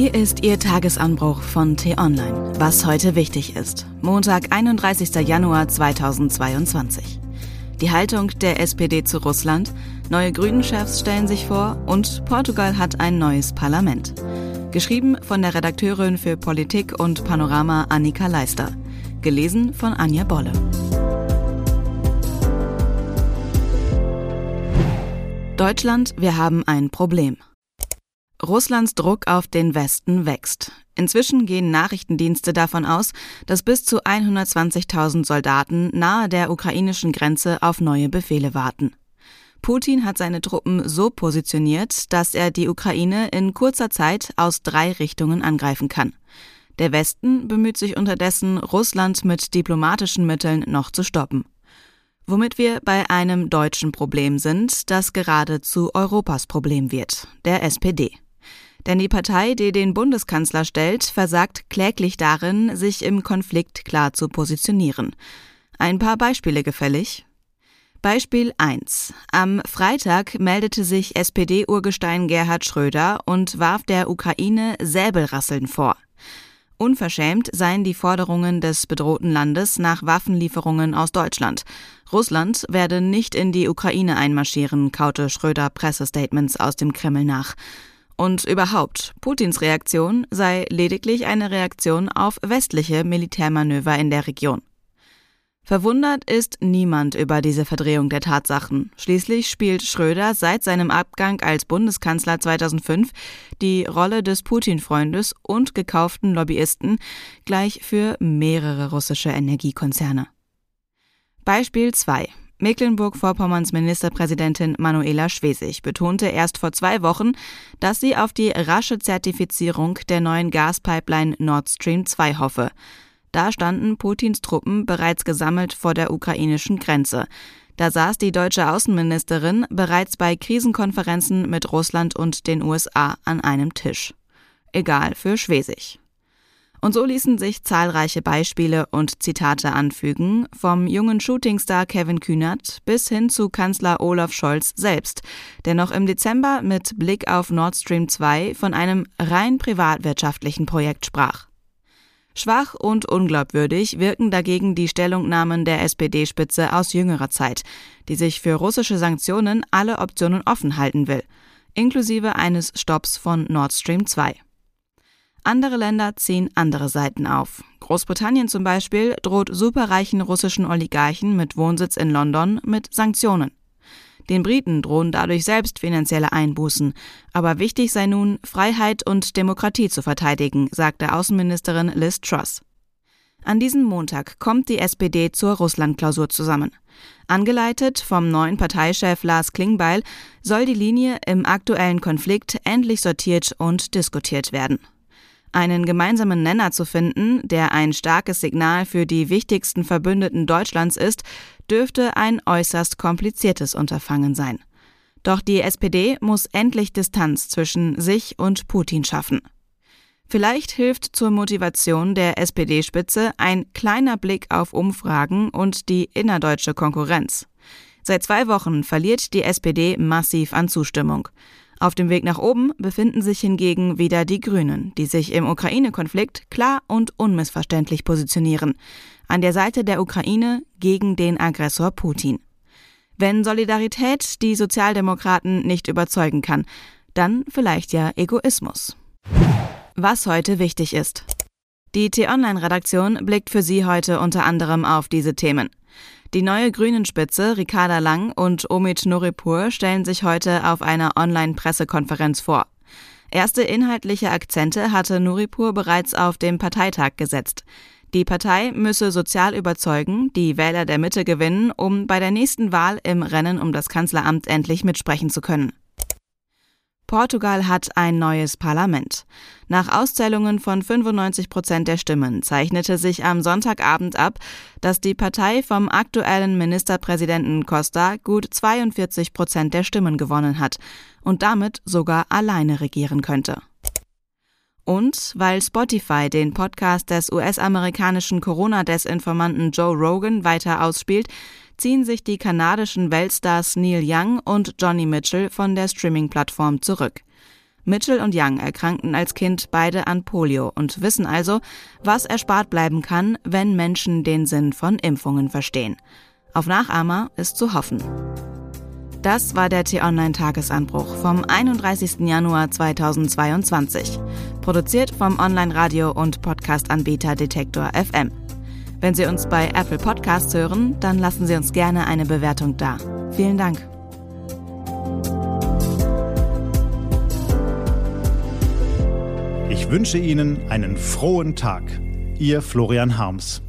Hier ist Ihr Tagesanbruch von T-Online. Was heute wichtig ist. Montag, 31. Januar 2022. Die Haltung der SPD zu Russland, neue Grünen-Chefs stellen sich vor und Portugal hat ein neues Parlament. Geschrieben von der Redakteurin für Politik und Panorama Annika Leister. Gelesen von Anja Bolle. Deutschland, wir haben ein Problem. Russlands Druck auf den Westen wächst. Inzwischen gehen Nachrichtendienste davon aus, dass bis zu 120.000 Soldaten nahe der ukrainischen Grenze auf neue Befehle warten. Putin hat seine Truppen so positioniert, dass er die Ukraine in kurzer Zeit aus drei Richtungen angreifen kann. Der Westen bemüht sich unterdessen, Russland mit diplomatischen Mitteln noch zu stoppen. Womit wir bei einem deutschen Problem sind, das gerade zu Europas Problem wird, der SPD. Denn die Partei, die den Bundeskanzler stellt, versagt kläglich darin, sich im Konflikt klar zu positionieren. Ein paar Beispiele gefällig. Beispiel 1. Am Freitag meldete sich SPD-Urgestein Gerhard Schröder und warf der Ukraine Säbelrasseln vor. Unverschämt seien die Forderungen des bedrohten Landes nach Waffenlieferungen aus Deutschland. Russland werde nicht in die Ukraine einmarschieren, kaute Schröder Pressestatements aus dem Kreml nach. Und überhaupt, Putins Reaktion sei lediglich eine Reaktion auf westliche Militärmanöver in der Region. Verwundert ist niemand über diese Verdrehung der Tatsachen. Schließlich spielt Schröder seit seinem Abgang als Bundeskanzler 2005 die Rolle des Putin-Freundes und gekauften Lobbyisten gleich für mehrere russische Energiekonzerne. Beispiel 2. Mecklenburg-Vorpommerns Ministerpräsidentin Manuela Schwesig betonte erst vor zwei Wochen, dass sie auf die rasche Zertifizierung der neuen Gaspipeline Nord Stream 2 hoffe. Da standen Putins Truppen bereits gesammelt vor der ukrainischen Grenze. Da saß die deutsche Außenministerin bereits bei Krisenkonferenzen mit Russland und den USA an einem Tisch. Egal für Schwesig. Und so ließen sich zahlreiche Beispiele und Zitate anfügen, vom jungen Shootingstar Kevin Kühnert bis hin zu Kanzler Olaf Scholz selbst, der noch im Dezember mit Blick auf Nord Stream 2 von einem rein privatwirtschaftlichen Projekt sprach. Schwach und unglaubwürdig wirken dagegen die Stellungnahmen der SPD-Spitze aus jüngerer Zeit, die sich für russische Sanktionen alle Optionen offen halten will, inklusive eines Stopps von Nord Stream 2. Andere Länder ziehen andere Seiten auf. Großbritannien zum Beispiel droht superreichen russischen Oligarchen mit Wohnsitz in London mit Sanktionen. Den Briten drohen dadurch selbst finanzielle Einbußen. Aber wichtig sei nun, Freiheit und Demokratie zu verteidigen, sagte Außenministerin Liz Truss. An diesem Montag kommt die SPD zur Russlandklausur zusammen. Angeleitet vom neuen Parteichef Lars Klingbeil soll die Linie im aktuellen Konflikt endlich sortiert und diskutiert werden. Einen gemeinsamen Nenner zu finden, der ein starkes Signal für die wichtigsten Verbündeten Deutschlands ist, dürfte ein äußerst kompliziertes Unterfangen sein. Doch die SPD muss endlich Distanz zwischen sich und Putin schaffen. Vielleicht hilft zur Motivation der SPD-Spitze ein kleiner Blick auf Umfragen und die innerdeutsche Konkurrenz. Seit zwei Wochen verliert die SPD massiv an Zustimmung. Auf dem Weg nach oben befinden sich hingegen wieder die Grünen, die sich im Ukraine-Konflikt klar und unmissverständlich positionieren. An der Seite der Ukraine gegen den Aggressor Putin. Wenn Solidarität die Sozialdemokraten nicht überzeugen kann, dann vielleicht ja Egoismus. Was heute wichtig ist. Die T-Online-Redaktion blickt für Sie heute unter anderem auf diese Themen. Die neue Grünen-Spitze Ricarda Lang und Omid Nuripur stellen sich heute auf einer Online-Pressekonferenz vor. Erste inhaltliche Akzente hatte Nuripur bereits auf dem Parteitag gesetzt. Die Partei müsse sozial überzeugen, die Wähler der Mitte gewinnen, um bei der nächsten Wahl im Rennen um das Kanzleramt endlich mitsprechen zu können. Portugal hat ein neues Parlament. Nach Auszählungen von 95 Prozent der Stimmen zeichnete sich am Sonntagabend ab, dass die Partei vom aktuellen Ministerpräsidenten Costa gut 42 Prozent der Stimmen gewonnen hat und damit sogar alleine regieren könnte. Und weil Spotify den Podcast des US-amerikanischen Corona-Desinformanten Joe Rogan weiter ausspielt, ziehen sich die kanadischen Weltstars Neil Young und Johnny Mitchell von der Streaming-Plattform zurück. Mitchell und Young erkrankten als Kind beide an Polio und wissen also, was erspart bleiben kann, wenn Menschen den Sinn von Impfungen verstehen. Auf Nachahmer ist zu hoffen. Das war der T-Online-Tagesanbruch vom 31. Januar 2022. Produziert vom Online-Radio- und Podcast-Anbieter Detektor FM. Wenn Sie uns bei Apple Podcasts hören, dann lassen Sie uns gerne eine Bewertung da. Vielen Dank. Ich wünsche Ihnen einen frohen Tag. Ihr Florian Harms.